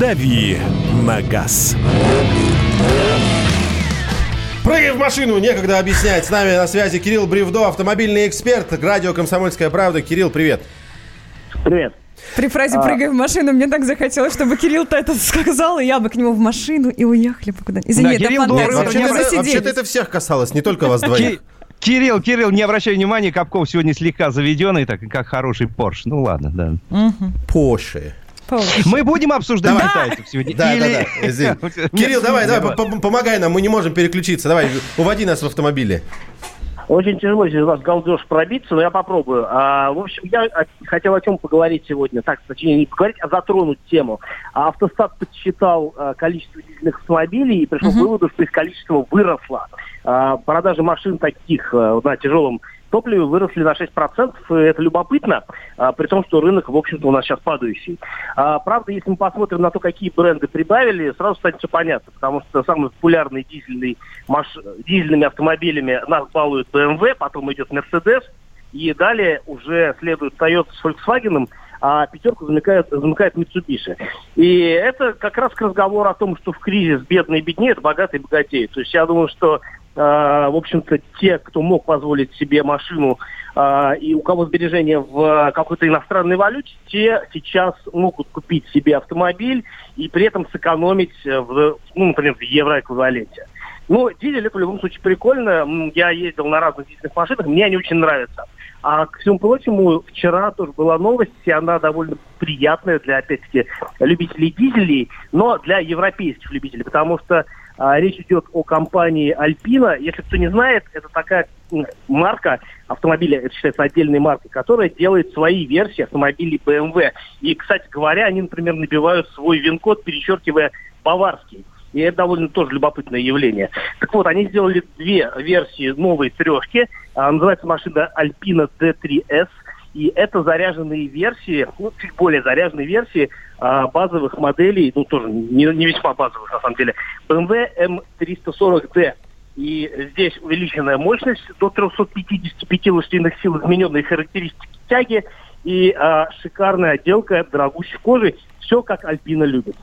Дави на газ. Прыгай в машину, некогда объяснять. С нами на связи Кирилл Бревдо, автомобильный эксперт, радио «Комсомольская правда». Кирилл, привет. Привет. При фразе А. «прыгай в машину» мне так захотелось, чтобы Кирилл-то это сказал, и я бы к нему в машину и уехали бы куда-нибудь. Извини, Да, это Кирилл фантазия, Вообще-то, засиделись. вообще-то это всех касалось, не только вас двоих. Ки- Кирилл, Кирилл, не обращай внимания, Капков сегодня слегка заведенный, так как хороший Порш. Ну ладно, да. Поши. Мы будем обсуждать Давай. китайцев сегодня? Да, Или- да, да. Кирилл, давай, давай, помогай нам, мы не можем переключиться. Давай, уводи нас в автомобиле. Очень тяжело через вас галдеж пробиться, но я попробую. А, в общем, я хотел о чем поговорить сегодня. Так, точнее, не поговорить, а затронуть тему. А Автостат подсчитал а, количество дизельных автомобилей и пришел к выводу, что их количество выросло. А, продажи машин таких а, на тяжелом топливе выросли на 6%. И это любопытно, а, при том, что рынок, в общем-то, у нас сейчас падающий. А, правда, если мы посмотрим на то, какие бренды прибавили, сразу станет все понятно, потому что самый популярный дизельный маш... дизельными автомобилями нас балует BMW, потом идет Mercedes, и далее уже следует Toyota с Volkswagen, а пятерку замыкает, замыкает Mitsubishi. И это как раз к разговору о том, что в кризис бедные беднеют, богатые богатеют. То есть я думаю, что в общем-то, те, кто мог позволить себе машину э, и у кого сбережения в какой-то иностранной валюте, те сейчас могут купить себе автомобиль и при этом сэкономить, в, ну, например, в евроэквиваленте. Ну, дизель это в любом случае прикольно. Я ездил на разных дизельных машинах, мне они очень нравятся. А к всему прочему, вчера тоже была новость, и она довольно приятная для, опять-таки, любителей дизелей, но для европейских любителей, потому что а, речь идет о компании Alpina. Если кто не знает, это такая марка автомобиля, это считается отдельной маркой, которая делает свои версии автомобилей BMW. И, кстати говоря, они, например, набивают свой вин-код, перечеркивая баварский. И это довольно тоже любопытное явление. Так вот, они сделали две версии новой трешки. А, называется машина Alpina D3S. И это заряженные версии, ну, чуть более заряженные версии а, базовых моделей, ну, тоже не, не весьма базовых, на самом деле, BMW M340D. И здесь увеличенная мощность до 355 лошадиных сил, измененные характеристики тяги и а, шикарная отделка дорогущей кожи. Все, как Альпина любит.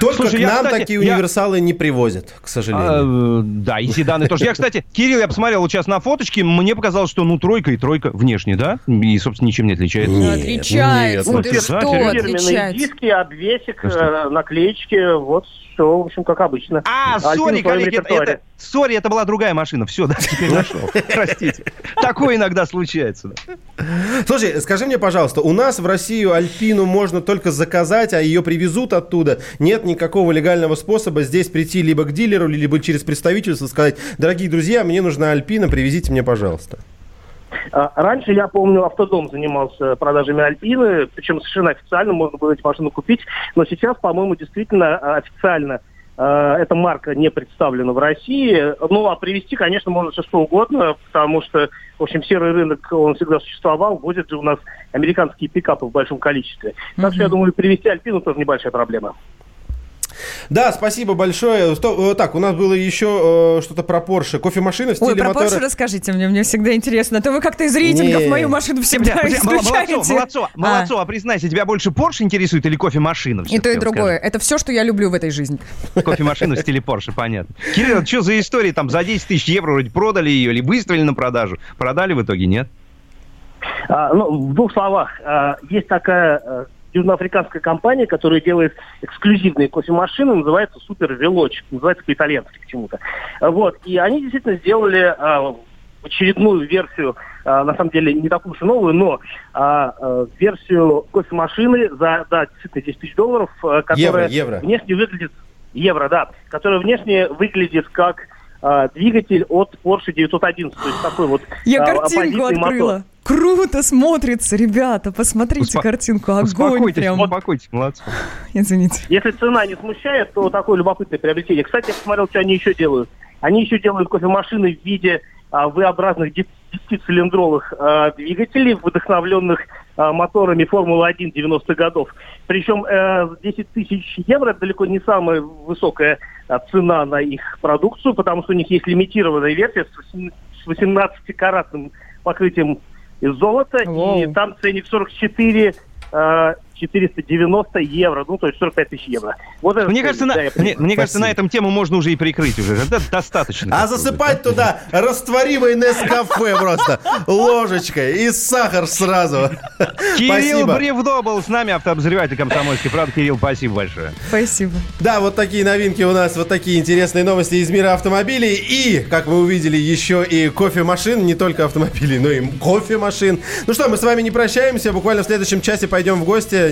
Только Слушай, к я, нам кстати, такие я- универсалы не привозят, к сожалению. А, да, и седаны тоже. Я, кстати, Кирилл, я посмотрел вот сейчас на фоточке, мне показалось, что ну тройка и тройка внешне, да? И, собственно, ничем не отличается. Нет, Отличается, нет, ты ну, что, да, Фирменные отличается. диски, обвесик, Ну что? э, наклеечки, вот все, в общем, как обычно. А, сори, коллеги, это, сори, это была другая машина. Все, да, теперь нашел. Простите. Такое иногда случается. Слушай, скажи мне, пожалуйста, у нас в Россию Альпину можно только заказать, а ее привезут оттуда. Нет никакого легального способа здесь прийти либо к дилеру, либо через представительство сказать, дорогие друзья, мне нужна Альпина, привезите мне, пожалуйста. А, Раньше, я помню, автодом занимался продажами Альпины, причем совершенно официально можно было эти машины купить, но сейчас, по-моему, действительно а, официально эта марка не представлена в России. Ну, а привезти, конечно, можно все что угодно, потому что, в общем, серый рынок, он всегда существовал, возят же у нас американские пикапы в большом количестве. Так что, я думаю, привезти Альпину тоже небольшая проблема. Да, спасибо большое. Сто- э, так, у нас было еще э, что-то про Porsche. Кофемашина в стиле Ой, про мотора. Porsche расскажите мне, мне всегда интересно. А то вы как-то из рейтингов Не. мою машину всегда подожди, исключаете. Молодцова, Молодцова, А, Молодцова, признайся, тебя больше Porsche интересует или кофемашина? И то, и другое. Это все, что я люблю в этой жизни. Кофемашина в стиле Porsche, понятно. Кирилл, что за история? Там за 10 тысяч евро вроде продали ее или выставили на продажу? Продали в итоге, нет? А, ну, в двух словах. а, есть такая а, южноафриканская компания, которая делает эксклюзивные кофемашины, называется Супер Велоч, называется по-итальянски почему-то. Вот, и они действительно сделали а, очередную версию, а, на самом деле не такую уж и новую, но а, а, версию кофемашины за, да, действительно 10 тысяч долларов, а, которая евро. внешне выглядит, евро, да, которая внешне выглядит как а, двигатель от Porsche 911, то есть такой вот Я а, картинку оппозитный мотор. Круто смотрится, ребята. Посмотрите Успо- картинку. Огонь Успокойтесь, прям. успокойтесь, молодцы. Извините. Если цена не смущает, то такое любопытное приобретение. Кстати, я посмотрел, что они еще делают. Они еще делают кофемашины в виде а, V-образных 10-цилиндровых а, двигателей, вдохновленных а, моторами Формулы-1 90-х годов. Причем э, 10 тысяч евро это далеко не самая высокая а, цена на их продукцию, потому что у них есть лимитированная версия с 18-каратным покрытием из золота, Воу. и там ценник 44 э, 490 евро, ну, то есть 45 тысяч евро. Вот это Мне стоимость, кажется, на, да, я мне, мне кажется, на этом тему можно уже и прикрыть уже. Это достаточно. А засыпать туда растворимый Нескафе просто ложечкой и сахар сразу. Кирилл. Бревдо был с нами, автообозреватель комсомольской правды. Кирилл, спасибо большое. Спасибо. Да, вот такие новинки у нас, вот такие интересные новости из мира автомобилей. И, как вы увидели, еще и кофемашин, не только автомобилей, но и кофемашин. Ну что, мы с вами не прощаемся, буквально в следующем часе пойдем в гости,